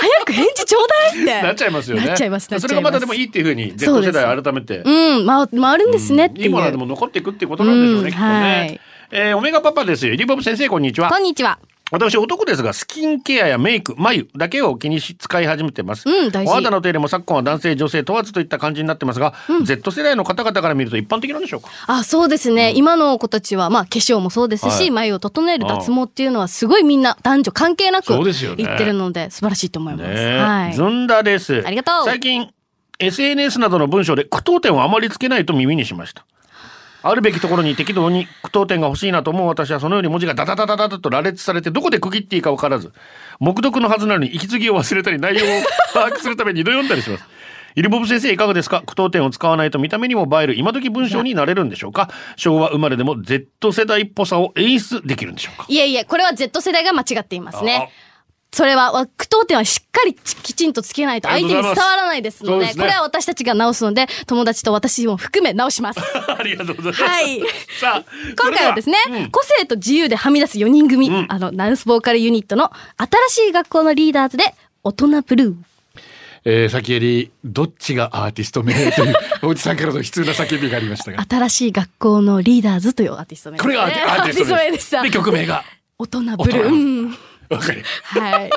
Speaker 2: 早く返事ちょうだいって。
Speaker 1: なっちゃいますよね
Speaker 2: なっちゃいます。
Speaker 1: それがまたでもいいっていうふうに Z 世代改めて
Speaker 2: うん、ま、回るんですねっていう。
Speaker 1: いいものでも残っていくっていうことなんでしょうね、
Speaker 2: うん
Speaker 1: きっとね、
Speaker 2: はい
Speaker 1: えーオメガパパですよ。リボブ先生こんにちは。
Speaker 2: こんにちは。
Speaker 1: 私男ですがスキンケアやメイク眉だけを気にし使い始めてます、
Speaker 2: うん大事。
Speaker 1: お肌の手入れも昨今は男性女性問わずといった感じになってますが、Z 世代の方々から見ると一般的なんでしょうか？
Speaker 2: あ、そうですね。今の子たちは、まあ、化粧もそうですし、
Speaker 1: はい。
Speaker 2: 眉を整える脱毛っていうのは、すごいみんな男女関係なく
Speaker 1: そうですよね。
Speaker 2: 言ってるので、素晴らしいと思います。
Speaker 1: ねえ、
Speaker 2: はい。
Speaker 1: ずんだです。
Speaker 2: ありがとう。
Speaker 1: 最近 SNS などの文章で句読点をあまりつけないと耳にしましたあるべきところに適度に句読点が欲しいなと思う私はそのように文字がダダダダダダと羅列されてどこで区切っていいか分からず目読のはずなのに息継ぎを忘れたり内容を (laughs) 把握するために二度読んだりします。イルボブ先生いかがですか？句読点を使わないと見た目にも映える今時文章になれるんでしょうか？昭和生まれでも Z 世代っぽさを演出できるんでしょうか？
Speaker 2: いえいえ、これは Z 世代が間違っています
Speaker 1: あ
Speaker 2: ね。それは、句読点はしっかりききちんとつけないと相手に伝わらないですので、
Speaker 1: ありがとうございます
Speaker 2: これは私たちが直すので、友達と私も含め直します。(laughs)
Speaker 1: ありがとうございます。
Speaker 2: はい
Speaker 1: さあ、
Speaker 2: 今回はですね、
Speaker 1: うん
Speaker 2: 個性と自由ではみ出す4人組、
Speaker 1: ん
Speaker 2: あの、ナウスボーカルユニットの新しい学校のリーダーズで、大人ブルー。
Speaker 1: えー、先よりどっちがアーティスト名という (laughs) おじさんからの悲痛な叫びがありましたが、
Speaker 2: 新しい学校のリーダーズというアーティスト名です、
Speaker 1: これがアーティ (laughs) アーティスト
Speaker 2: 名でした。
Speaker 1: で曲名が
Speaker 2: 大人ブルー。
Speaker 1: わかり。
Speaker 2: はい。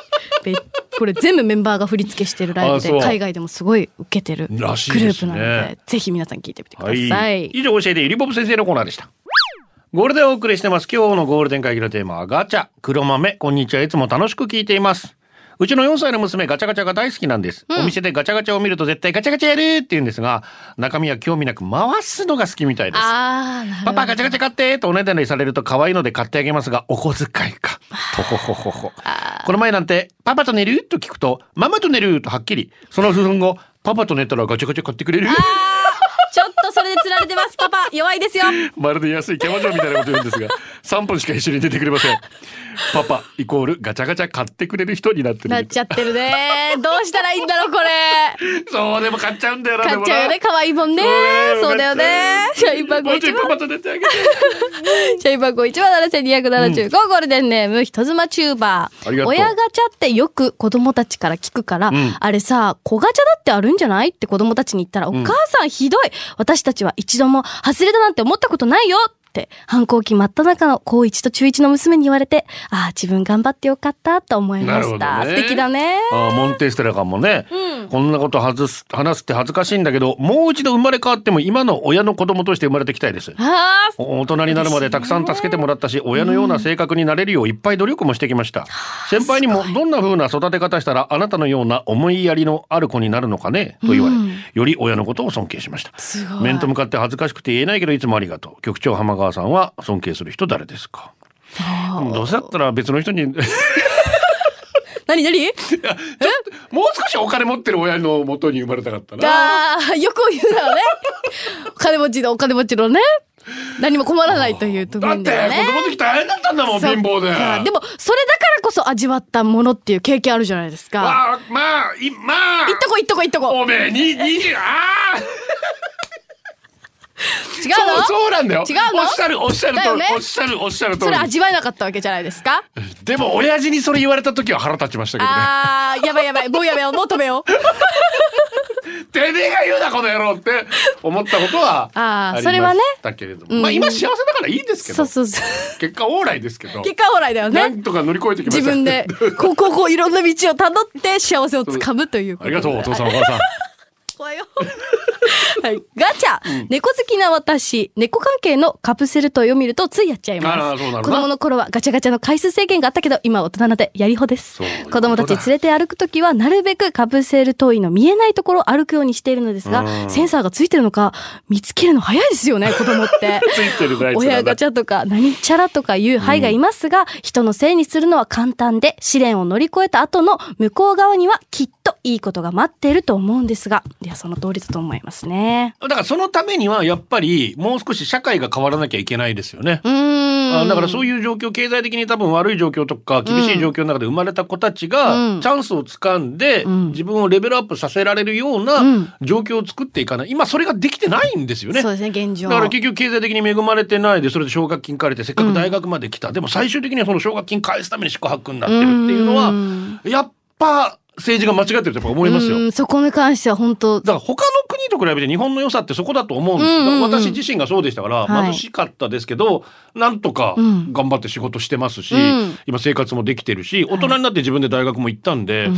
Speaker 2: べこれ全部メンバーが振り付けしてるライブで、海外でもすごい受けてるグループなので、ぜひ皆さん聞いてみてくだ
Speaker 1: は
Speaker 2: さい。
Speaker 1: い。以上教えてゆりぼぶ先生のコーナーでした。ゴールデンお送りしてます。今日のゴールデン会議のテーマはガチャ。黒豆。こんにちは。いつも楽しく聞いています。うちの4歳の娘ガチャガチャが大好きなんです、お店でガチャガチャを見ると絶対ガチャガチャやるって言うんですが中身は興味なく回すのが好きみたいです。パパガチャガチャ買ってとおねだりされると可愛いので買ってあげますが、お小遣いか。とほほほほ。この前なんて、パパと寝る？と聞くと、ママと寝る？とはっきり。その数分後、パパと寝たらガチャガチャ買ってくれる？
Speaker 2: とそれで釣られてます、パパ。弱いですよ。
Speaker 1: まるで安いキャバ嬢みたいなこと言うんですが3分しか一緒に出てくれませんパパイコールガチャガチャ買ってくれる人になってる
Speaker 2: なっちゃってるね。どうしたらいいんだろう、これ。
Speaker 1: そうでも買っちゃうんだよな
Speaker 2: 買っちゃうよね、可愛いもんね。
Speaker 1: な
Speaker 2: そうだよね。社員番号1番。
Speaker 1: もうちょいパパと出てあげて
Speaker 2: 社員番号1万7275、ゴールデンネーム、人妻チューバー。
Speaker 1: ありがとう
Speaker 2: 親ガチャってよく子供たちから聞くから、
Speaker 1: ん
Speaker 2: あれさ、小ガチャだってあるんじゃない？って子供たちに言ったら、お母さんひどい私私たちは一度も外れだなんて思ったことないよ、反抗期真っ只中の高1と中1の娘に言われて、ああ、自分頑張ってよかったと思いました。
Speaker 1: ね。
Speaker 2: 素敵だね。
Speaker 1: ああモンテステラかもね、
Speaker 2: うん。
Speaker 1: こんなこと外す話すって恥ずかしいんだけどもう一度生まれ変わっても今の親の子供として生まれてきたいです。
Speaker 2: あ
Speaker 1: 大人になるまでたくさん助けてもらったし親のような性格になれるよういっぱい努力もしてきました。先輩にもどんな風な育て方したらあなたのような思いやりのある子になるのかねと言われ、より親のことを尊敬しました。面と向かって恥ずかしくて言えないけどいつもありがとう。局長浜川さんは尊敬する人誰ですか？どうせだったら別の人に (laughs)
Speaker 2: 何何？(laughs)
Speaker 1: もう少しお金持ってる親の元に生まれたかったな
Speaker 2: ああ、よく言うだろうね。(laughs) お金持ちのお金持ちのね。何も困らないというと
Speaker 1: だって
Speaker 2: 面だよね。
Speaker 1: 子供の時大変だったんだもん貧乏で
Speaker 2: かでも、それだからこそ味わったものっていう経験あるじゃないですか。
Speaker 1: まあまあいまあ
Speaker 2: いっとこいっとこいっとこ。
Speaker 1: おめえににああ (laughs)
Speaker 2: 違うの？
Speaker 1: そうそうなんだよ。
Speaker 2: 違うの？
Speaker 1: おっしゃるおっしゃると
Speaker 2: だよね。
Speaker 1: おっしゃるおっしゃると
Speaker 2: それ味わえなかったわけじゃないですか？
Speaker 1: でも親父にそれ言われた時は腹立ちましたけどね。
Speaker 2: あー、やばいやばい。もうやめよう。もう止めよう。(laughs)
Speaker 1: てめえが言うなこの野郎って思ったことは (laughs)
Speaker 2: あー
Speaker 1: あり
Speaker 2: それはね。
Speaker 1: ましたけれども、まあ今幸せだからいいんですけど。
Speaker 2: そうそうそう。
Speaker 1: 結果オーライですけど。
Speaker 2: 結果オーライだよね。
Speaker 1: なんとか乗り越えてきました。
Speaker 2: 自分で、こうこうこういろんな道をたどって幸せをつかむというこ
Speaker 1: ありがとうお父さんお母さん
Speaker 2: 怖いよ。はい。ガチャ、猫好きな私、猫関係のカプセルトイを見るとついやっちゃい
Speaker 1: あ
Speaker 2: ます。子供の頃はガチャガチャの回数制限があったけど、今は大人なのでやりほです子供たち連れて歩くときは、なるべくカプセルトイの見えないところを歩くようにしているのですが、
Speaker 1: うん
Speaker 2: センサーがついてるのか、見つけるの早いですよね、子供って。(laughs)
Speaker 1: ついてる大事
Speaker 2: 親ガチャとか何チャラとかいう輩がいますが、人のせいにするのは簡単で、試練を乗り越えた後の向こう側にはきっといいことが待っていると思うんですが、いや、その通りだと思いますね。
Speaker 1: だからそのためにはやっぱりもう少し社会が変わらなきゃいけないですよね。あだからそういう状況経済的に多分悪い状況とか厳しい状況の中で生まれた子たちが
Speaker 2: うん
Speaker 1: チャンスをつかんで
Speaker 2: ん
Speaker 1: 自分をレベルアップさせられるよう
Speaker 2: う
Speaker 1: なん状況を作っていかない今それができてないんですよね。
Speaker 2: そうですね、現状。
Speaker 1: だから結局経済的に恵まれてないでそれで奨学金借りてせっかく大学まで来た、でも最終的にはその奨学金返すために宿泊になってるっていうのは
Speaker 2: うん
Speaker 1: やっぱ政治が間違ってるとやっぱ思いますよ。
Speaker 2: うんそこに関しては本当。
Speaker 1: だから他の国と比べて日本の良さってそこだと思うんです、
Speaker 2: うんうんうん。
Speaker 1: 私自身がそうでしたから、
Speaker 2: はい。
Speaker 1: 貧しかったですけどなんとか
Speaker 2: うん。
Speaker 1: 頑張って仕事してますし、
Speaker 2: うん。
Speaker 1: 今生活もできてるし大人になって自分で大学も行ったんで、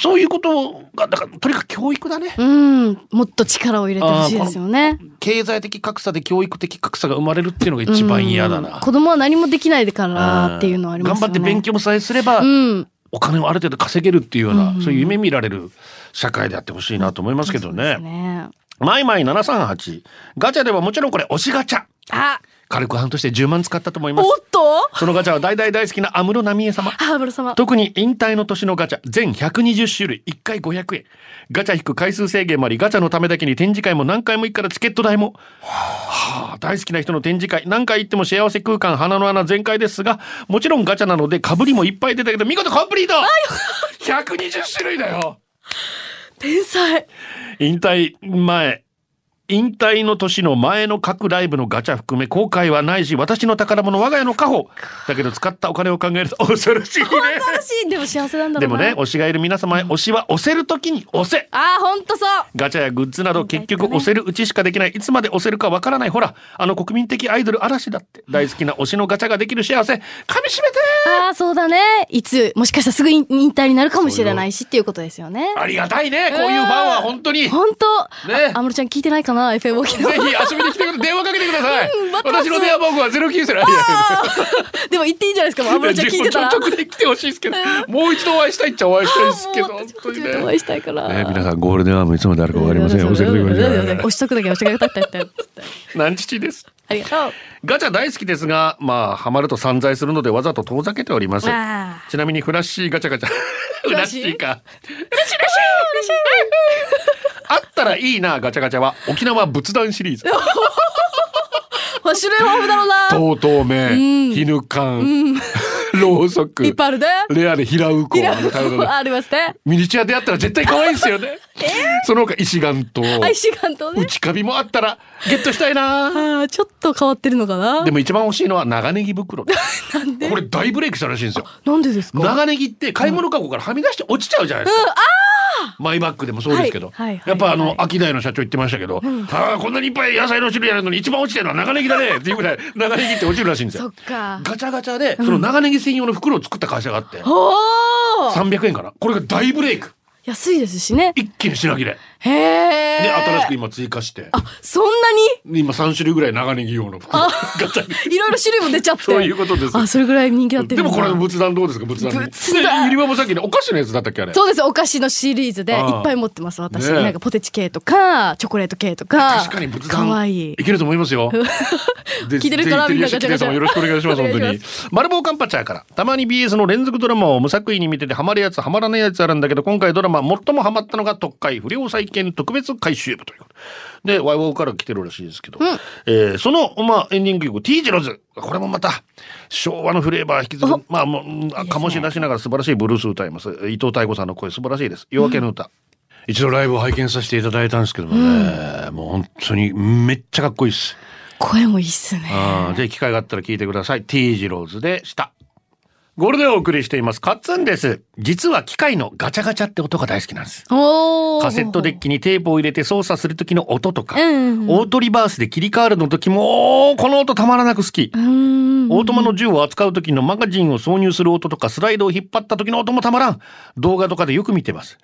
Speaker 1: そういうことがだからとにかく教育だね、
Speaker 2: うん、もっと力を入れてほしいですよね。
Speaker 1: 経済的格差で教育的格差が生まれるっていうのが一番嫌だ
Speaker 2: うん。
Speaker 1: な。
Speaker 2: 子供は何もできないからっていうのはありますよね。
Speaker 1: 頑張って勉強さえすれば、
Speaker 2: うん。
Speaker 1: お金をある程度稼げるっていうような、
Speaker 2: うん
Speaker 1: そういう夢見られる社会であってほしいなと思いますけどね。
Speaker 2: ね。
Speaker 1: マイマイ738ガチャではもちろんこれ推しガチャ。
Speaker 2: あ、
Speaker 1: 軽く半年で10万使ったと思います。
Speaker 2: おっと？
Speaker 1: そのガチャは大大大好きな安室奈美恵様。
Speaker 2: ハーブル様。
Speaker 1: 特に引退の年のガチャ全120種類1回500円。ガチャ引く回数制限もありガチャのためだけに展示会も何回も行くからチケット代も。はあ大好きな人の展示会。何回行っても幸せ空間鼻の穴全開ですがもちろんガチャなのでかぶりもいっぱい出たけど見事コンプリート！120種類だよ！
Speaker 2: 天才。
Speaker 1: 引退前引退の年の前の各ライブのガチャ含め後悔はないし私の宝物我が家の家宝だけど使ったお金を考えると恐ろしいね
Speaker 2: 素晴らしい。でも幸せなんだ。
Speaker 1: でもね推しがいる皆様へ推しは押せる時に押せ
Speaker 2: あー、ほんとそう。
Speaker 1: ガチャやグッズなど結局押せるうちしかできないいつまで押せるかわからないほらあの国民的アイドル嵐だって大好きな推しのガチャができる幸せ噛みしめて
Speaker 2: ああ、そうだね。いつ、もしかしたらすぐ引引退になるかもしれないしっていうことですよね。
Speaker 1: ありがたいねこういうファンは本当にぜ
Speaker 2: ほんと。
Speaker 1: ね
Speaker 2: あ安室ちゃん聞いてないかな？?FM 沖縄。(laughs)
Speaker 1: ひ遊びに来てくれ電話かけてください
Speaker 2: うん
Speaker 1: 私の電話番号は090いやいや
Speaker 2: でも言っていいんじゃないですかちゃん聞いてたら。
Speaker 1: 直で来てほしいですけど、もう一度お会いしたいっちゃお会いしたいですけど、
Speaker 2: もう
Speaker 1: 本当に
Speaker 2: 私もお会
Speaker 1: ね。
Speaker 2: いしたいから。
Speaker 1: ね、皆さんゴールデンアームいつまであるかわかりません。押せるときまで
Speaker 2: 押しとくだけ押しとくだけだったって。
Speaker 1: 何父です。
Speaker 2: ありがとう。
Speaker 1: ガチャ大好きですが、まあ、ハマると散財するのでわざと遠ざけております。
Speaker 2: あ
Speaker 1: ちなみにフラッシーガチャガチャ。フラッシーか。フラッシーフラッシーあっったらいいなガチャガチャは沖縄仏壇シリーズ (laughs)
Speaker 2: まあ種類豊富だろうな。
Speaker 1: とうとうめひぬかんろうそく
Speaker 2: いっぱいあるね。
Speaker 1: レアで平ウコあ
Speaker 2: りますね。
Speaker 1: ミニチュアでやったら絶対可愛いですよね。(laughs) その他石岩と
Speaker 2: アイシガンとね。
Speaker 1: 内カビもあったらゲットしたいな。
Speaker 2: ちょっと変わってるのかな。
Speaker 1: でも一番欲しいのは長ネギ袋 (laughs) で？す。これ大ブレイクしたらしいんですよ。
Speaker 2: なんでですか？
Speaker 1: 長ネギって買い物かごからはみ出して落ちちゃうじゃないですか。マイバッグでもそうですけど、やっぱあの
Speaker 2: はい
Speaker 1: 秋大の社長言ってましたけど、ああこんなにいっぱい野菜の種類あるのに一番落ちてるのは長ネギだねっていうぐらい (laughs) 長ネギって落ちるらしいんです
Speaker 2: そ
Speaker 1: よ
Speaker 2: っ。か。
Speaker 1: ガチャガチャでその長ネギ専用の袋を作った会社があって
Speaker 2: おお。
Speaker 1: 300円かなこれが大ブレイク
Speaker 2: 安いですしね。
Speaker 1: 一気に品切れ
Speaker 2: へえ。
Speaker 1: で新しく今追加して
Speaker 2: あ、そんな
Speaker 1: 今3種類ぐらい長ネギ用の袋ガチャ
Speaker 2: にいろいろ種類も出ちゃって。
Speaker 1: そういうことです
Speaker 2: あ、それぐらい人気なって
Speaker 1: でもこれ仏壇どうですか？仏壇
Speaker 2: 仏壇
Speaker 1: でゆりばもさっきねお菓子のやつだったっけあれ
Speaker 2: そうです。お菓子のシリーズでいっぱい持ってます。私。
Speaker 1: ねえ
Speaker 2: なんかポテチ系とか、チョコレート系とか。
Speaker 1: 確かに仏壇
Speaker 2: かわいい。
Speaker 1: いけると思いますよ。(laughs) で
Speaker 2: 聞いてるからみんなガチャガチャ
Speaker 1: よろしくお願いします
Speaker 2: お
Speaker 1: 本当に
Speaker 2: 願いしま。
Speaker 1: マルボウカンパチャーからたまに BS の連続ドラマを無作為に見ててハマるやつハマらないやつあるんだけど今回ドラマ最もハマったのが特会不良再建特別回収部ということでワイワイから来てるらしいですけど、えーそのまあエンディング曲 T 字ロズこれもまた昭和のフレーバー引き継ぐまあもううん醸し出しながら素晴らしいブルース歌います伊藤妙子さんの声素晴らしいです夜明けの歌、一度ライブを拝見させていただいたんですけどもね、もう本当にめっちゃかっこいいです。
Speaker 2: 声もいいっすね。
Speaker 1: あーぜひ機会があったら聞いてください。T 字ローズでした。ゴールデンをお送りしています。カッツンです。実は機械のガチャガチャって音が大好きなんです。カセットデッキにテープを入れて操作する時の音とか、
Speaker 2: うんうんうん
Speaker 1: オートリバースで切り替わるの時も、この音たまらなく好き。
Speaker 2: うーん。
Speaker 1: オートマの銃を扱う時のマガジンを挿入する音とかスライドを引っ張った時の音もたまらん。動画とかでよく見てます。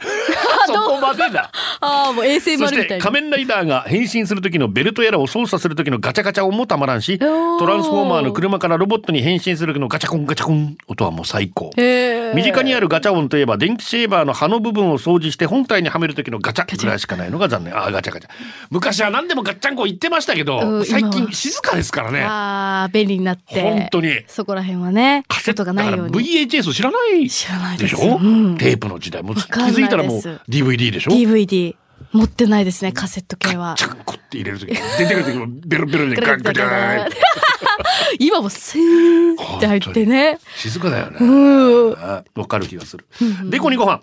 Speaker 1: そこまでだ。(laughs)
Speaker 2: ああ、もう衛星丸みたいな。
Speaker 1: て仮面ライダーが変身する時のベルトやらを操作する時のガチャガチャ音もたまらんし、トランスフォーマーの車からロボットに変身する時のガチャコンガチャコン音はもう最高。身近にあるガチャ音といえば電気シェーバーの刃の部分を掃除して本体にはめる時のガチャぐらいしかないのが残念。ああガチャガチャ。昔は何でもガッチャンコ言ってましたけ
Speaker 2: う
Speaker 1: ど、
Speaker 2: ん
Speaker 1: 最近静かですからね。
Speaker 2: ああ、便利になって。
Speaker 1: 本当に
Speaker 2: そこら辺はね、
Speaker 1: カセッ
Speaker 2: 音がないよう
Speaker 1: だから
Speaker 2: に。
Speaker 1: VHS 知らない
Speaker 2: 知らないで
Speaker 1: しょ、
Speaker 2: うん
Speaker 1: テープの時代もう気づいたらもう DVD でしょ
Speaker 2: ？DVD。持ってないですね、カセット系は
Speaker 1: チ。ャンコって入れる時出てくる時もベロベロで (laughs) ガンガチャン (laughs)
Speaker 2: 今もスーンって入ってね。
Speaker 1: 静かだよね。わかる気がする。でこにご飯。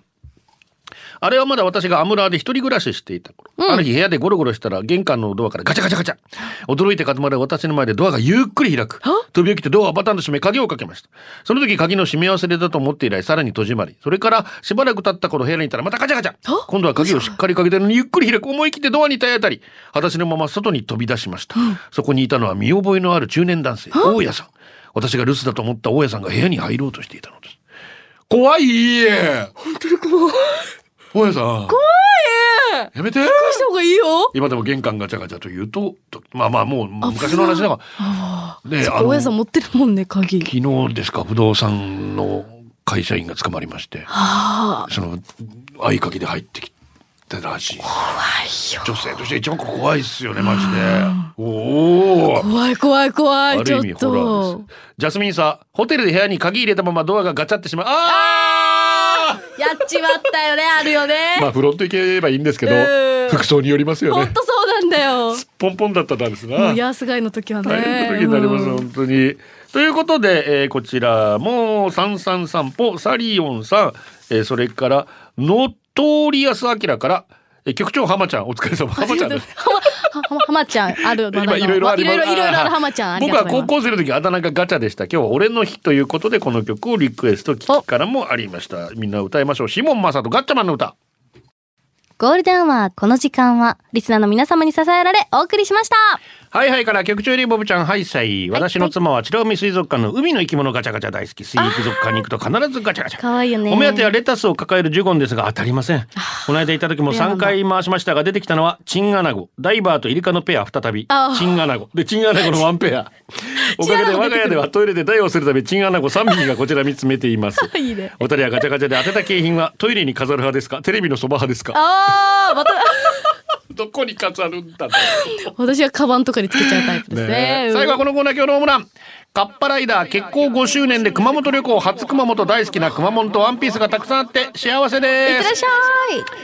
Speaker 1: あれはまだ私がアムラーで一人暮らししていた頃、ある日部屋でゴロゴロしたら玄関のドアからガチャガチャガチャ。驚いて固まる私の前でドアがゆっくり開く。飛び起きてドアをバタンと閉め鍵をかけました。その時鍵の閉め忘れだと思って以来さらに戸締まり。それからしばらく経った頃部屋にいたらまたガチャガチャ。
Speaker 2: あ
Speaker 1: 今度は鍵をしっかりかけてるのにゆっくり開く。思い切ってドアに体当たり。裸足のまま外に飛び出しました、そこにいたのは見覚えのある中年男性大家さん。私が留守だと思った大家さんが部屋に入ろうとしていたのです怖い家。本当に怖い。大家さん。怖いやめて。
Speaker 2: した方がいいよ。
Speaker 1: 今でも玄関ガチャガチャというととまあまあもう昔の話だから。ね
Speaker 2: 大家さん持ってるもんね、鍵。
Speaker 1: 昨日ですか不動産の会社員が捕まりまして。
Speaker 2: はあ。
Speaker 1: その合鍵で入ってきたらしい
Speaker 2: 怖いよ。
Speaker 1: 女性として一番怖いっすよねマジで。おお
Speaker 2: 怖い怖い怖い。ちょっと。
Speaker 1: ジャスミンさホテルで部屋に鍵入れたままドアがガチャってしまう。ああ
Speaker 2: やっちまったよね、あるよね。
Speaker 1: まあフロント行けばいいんですけど
Speaker 2: うん。
Speaker 1: 服装によりますよね。
Speaker 2: ほんとそうなんだよ。
Speaker 1: ポンポンだったんです
Speaker 2: も
Speaker 1: が
Speaker 2: う安貝の時はね。
Speaker 1: 大変な時になります、
Speaker 2: うん。
Speaker 1: 本当に。ということで、えーこちらも三三散歩サリオンさん、えーそれからノットリアスアキラから、えー局長浜ちゃんお疲れ様。浜ちゃんです。
Speaker 2: はははまちゃんある
Speaker 1: 今いろいろあ
Speaker 2: る浜ちゃん (laughs) あり
Speaker 1: 僕は高校生の時あだ名がガチャでした。今日は俺の日ということでこの曲をリクエスト聞きからもありました。みんな歌いましょう。シモン・マサトガッチャマンの歌。
Speaker 2: ゴールデンはこの時間はリスナーの皆様に支えられお送りしました
Speaker 1: はいはいから局長リボブちゃんはいさい。私の妻は白海水族館の海の生き物ガチャガチャ大好き。水族館に行くと必ずガチャガチャ。
Speaker 2: かわいいよね。
Speaker 1: お目当てはレタスを抱えるジュゴンですが当たりません。この間行った時も3回回しましたが出てきたのはチンアナゴ。ダイバーとイルカのペア再びチンアナゴ。でチンアナゴのワンペア。(laughs) おかげで我が家ではトイレで台をするためチンアナゴ3匹がこちら見つめています。(laughs)
Speaker 2: いいね。
Speaker 1: お二人はガチャガチャで当てた景品はトイレに飾る派ですか？テレビのそば派ですか？
Speaker 2: あーまた
Speaker 1: どどこに飾るんだろう (laughs)
Speaker 2: 私はカバンとかにつけちゃうタイプですね。
Speaker 1: ね。最後はこのコーナー今日のホームランカッパライダー結婚5周年で熊本旅行初熊本大好きな熊本とワンピースがたくさんあって幸せ
Speaker 2: いっ
Speaker 1: です
Speaker 2: てらっしゃ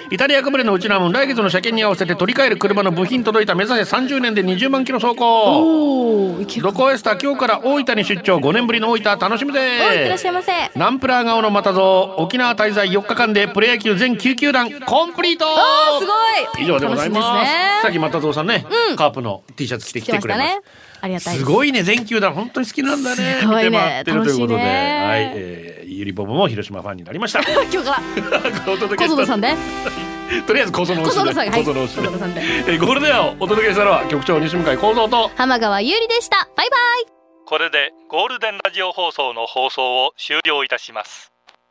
Speaker 2: い。
Speaker 1: イタリアかぶれのうちなもん来月の車検に合わせて取り替える車の部品届いた目指せ30年で20万キロ走行。ロコエスタ今日から大分に出張5年ぶりの大分楽しみ
Speaker 2: おいってらっ
Speaker 1: で
Speaker 2: しゃいませ。
Speaker 1: ナンプラー顔の又蔵沖縄滞在4日間でプロ野球全9球団コンプリート。
Speaker 2: すごい。
Speaker 1: 以上でございます。
Speaker 2: ね。
Speaker 1: さっき又蔵さんね、カープの T シャツ着てき
Speaker 2: 来て
Speaker 1: てくれます
Speaker 2: ましたね。ありがたいです。す。
Speaker 1: ごいね。全球団本当に好きなんだね。
Speaker 2: すごいね。
Speaker 1: ということで、
Speaker 2: 楽しいね。
Speaker 1: はい、えー、ゆりぼぶも広島ファンになりました。(laughs)
Speaker 2: 今日から
Speaker 1: お届けした
Speaker 2: 小園さんで。
Speaker 1: とりあえず小園
Speaker 2: 小園さんはい。小
Speaker 1: 小
Speaker 2: 園さんで。
Speaker 1: えーゴールデンをお届けしたのは局長西向井幸三と
Speaker 2: 浜川優里でした。バイバイ。
Speaker 4: これでゴールデンラジオ放送の放送を終了いたします